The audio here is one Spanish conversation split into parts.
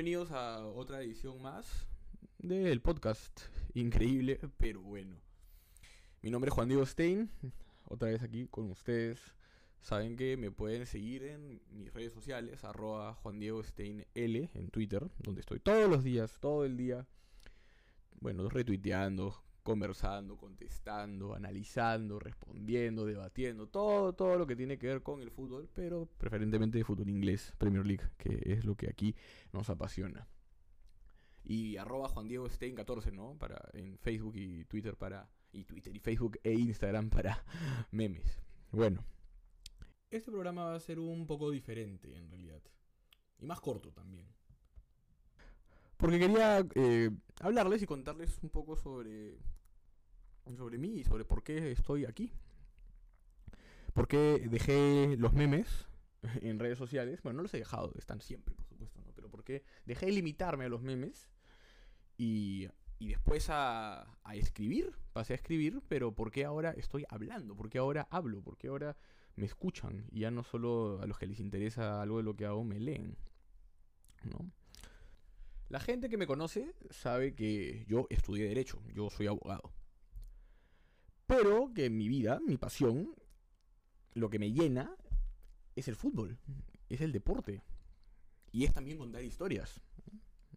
bienvenidos a otra edición más del podcast. Increíble, pero bueno. Mi nombre es Juan Diego Stein, otra vez aquí con ustedes. Saben que me pueden seguir en mis redes sociales, arroba Juan Diego Stein L en Twitter, donde estoy todos los días, todo el día. Bueno, retuiteando, conversando, contestando, analizando, respondiendo, debatiendo, todo, todo lo que tiene que ver con el fútbol, pero preferentemente de fútbol inglés, Premier League, que es lo que aquí nos apasiona. Y arroba Juan Diego Stein 14, ¿no? Para, en Facebook y Twitter para. Y Twitter y Facebook e Instagram para memes. Bueno. Este programa va a ser un poco diferente en realidad. Y más corto también. Porque quería eh, hablarles y contarles un poco sobre, sobre mí y sobre por qué estoy aquí. Por qué dejé los memes en redes sociales. Bueno, no los he dejado, están siempre, por supuesto, ¿no? Pero por qué dejé de limitarme a los memes y, y después a, a, escribir. Pasé a escribir, pero ¿por qué ahora estoy hablando? ¿Por qué ahora hablo? ¿Por qué ahora me escuchan? Y ya no solo a los que les interesa algo de lo que hago me leen. ¿No? La gente que me conoce sabe que yo estudié derecho, yo soy abogado. Pero que mi vida, mi pasión, lo que me llena es el fútbol, es el deporte. Y es también contar historias.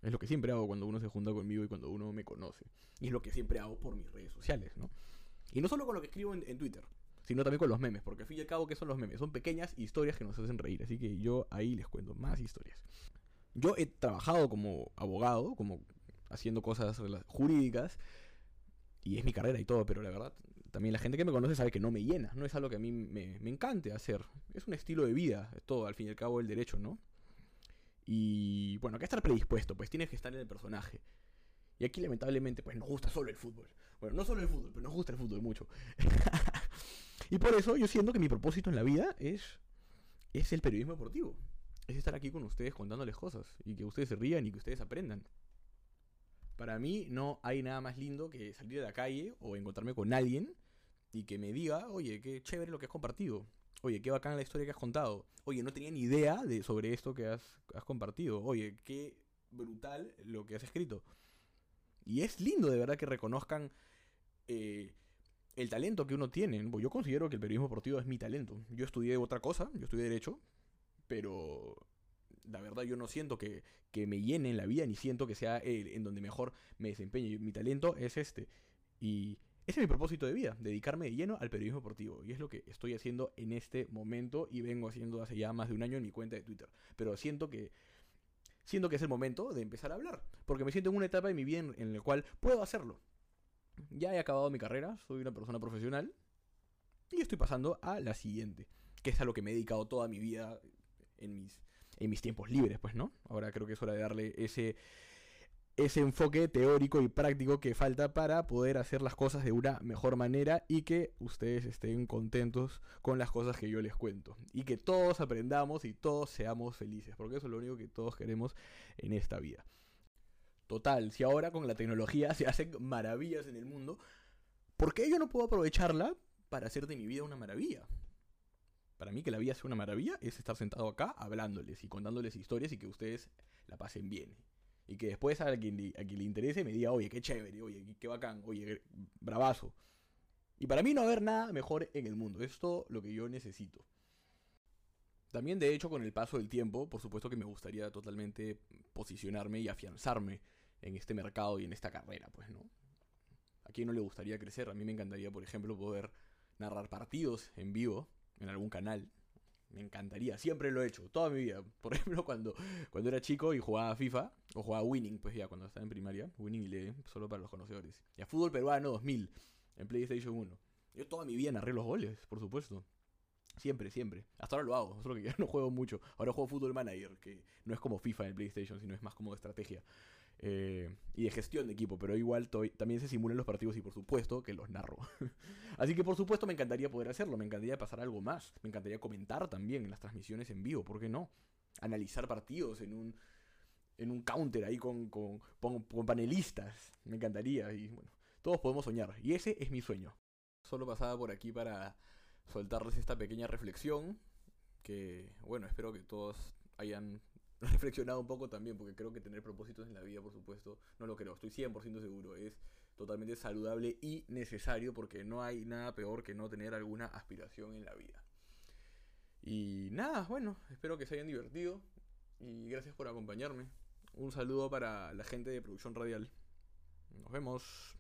Es lo que siempre hago cuando uno se junta conmigo y cuando uno me conoce. Y es lo que siempre hago por mis redes sociales, ¿no? Y no solo con lo que escribo en, en Twitter, sino también con los memes, porque al fin y al cabo, ¿qué son los memes? Son pequeñas historias que nos hacen reír, así que yo ahí les cuento más historias. Yo he trabajado como abogado, como haciendo cosas jurídicas, y es mi carrera y todo, pero la verdad, también la gente que me conoce sabe que no me llena, no es algo que a mí me, me encante hacer, es un estilo de vida, es todo, al fin y al cabo, el derecho, ¿no? Y bueno, hay que estar predispuesto, pues tienes que estar en el personaje. Y aquí lamentablemente, pues nos gusta solo el fútbol. Bueno, no solo el fútbol, pero nos gusta el fútbol mucho. y por eso yo siento que mi propósito en la vida es, es el periodismo deportivo es estar aquí con ustedes contándoles cosas y que ustedes se rían y que ustedes aprendan. Para mí no hay nada más lindo que salir de la calle o encontrarme con alguien y que me diga, oye, qué chévere lo que has compartido. Oye, qué bacana la historia que has contado. Oye, no tenía ni idea de, sobre esto que has, compartido. Oye, qué brutal lo que has escrito. Y es lindo de verdad que reconozcan eh, el talento que uno tiene. Yo considero que el periodismo deportivo es mi talento. Yo estudié otra cosa, yo estudié Derecho, pero la verdad yo no siento que, que, me llene en la vida, ni siento que sea el, en donde mejor me desempeñe. Mi talento es este. Y ese es mi propósito de vida, dedicarme de lleno al periodismo deportivo. Y es lo que estoy haciendo en este momento y vengo haciendo hace ya más de un año en mi cuenta de Twitter. Pero siento que... Siento que es el momento de empezar a hablar, porque me siento en una etapa de mi vida en, en la cual puedo hacerlo. Ya he acabado mi carrera, soy una persona profesional y estoy pasando a la siguiente, que es a lo que me he dedicado toda mi vida en mis, en mis tiempos libres, pues, ¿no? Ahora creo que es hora de darle ese, ese enfoque teórico y práctico que falta para poder hacer las cosas de una mejor manera y que ustedes estén contentos con las cosas que yo les cuento. Y que todos aprendamos y todos seamos felices, porque eso es lo único que todos queremos en esta vida. Total, si ahora con la tecnología se hacen maravillas en el mundo, ¿por qué yo no puedo aprovecharla para hacer de mi vida una maravilla? Para mí que la vida sea una maravilla es estar sentado acá hablándoles y contándoles historias y que ustedes la pasen bien. Y que después a quien, a quien le interese me diga, oye, qué chévere, oye, qué bacán, oye, bravazo. Y para mí no haber nada mejor en el mundo. Es lo que yo necesito. También, de hecho, con el paso del tiempo, por supuesto que me gustaría totalmente posicionarme y afianzarme en este mercado y en esta carrera, pues, ¿no? ¿A quién no le gustaría crecer? A mí me encantaría, por ejemplo, poder narrar partidos en vivo en algún canal. Me encantaría, siempre lo he hecho, toda mi vida. Por ejemplo, cuando, cuando era chico y jugaba FIFA, o jugaba Winning, pues ya cuando estaba en primaria, Winning y Lee, solo para los conocedores. Y a Fútbol Peruano 2000, en PlayStation 1. Yo toda mi vida narré los goles, por supuesto. Siempre, siempre. Hasta ahora lo hago, solo que ya no juego mucho. Ahora juego Fútbol Manager, que no es como FIFA en el PlayStation, sino es más como de estrategia. Eh, y de gestión de equipo, pero igual también se simulan los partidos y por supuesto que los narro. Así que por supuesto me encantaría poder hacerlo, me encantaría pasar algo más, me encantaría comentar también en las transmisiones en vivo, ¿por qué no? Analizar partidos en un, en un counter ahí con, con, con panelistas, me encantaría y bueno, todos podemos soñar y ese es mi sueño. Solo pasaba por aquí para soltarles esta pequeña reflexión que bueno, espero que todos hayan reflexionado un poco también, porque creo que tener propósitos en la vida, por supuesto, no lo creo, estoy 100% seguro, es totalmente saludable y necesario porque no hay nada peor que no tener alguna aspiración en la vida. Y nada, bueno, espero que se hayan divertido y gracias por acompañarme. Un saludo para la gente de Producción Radial. Nos vemos.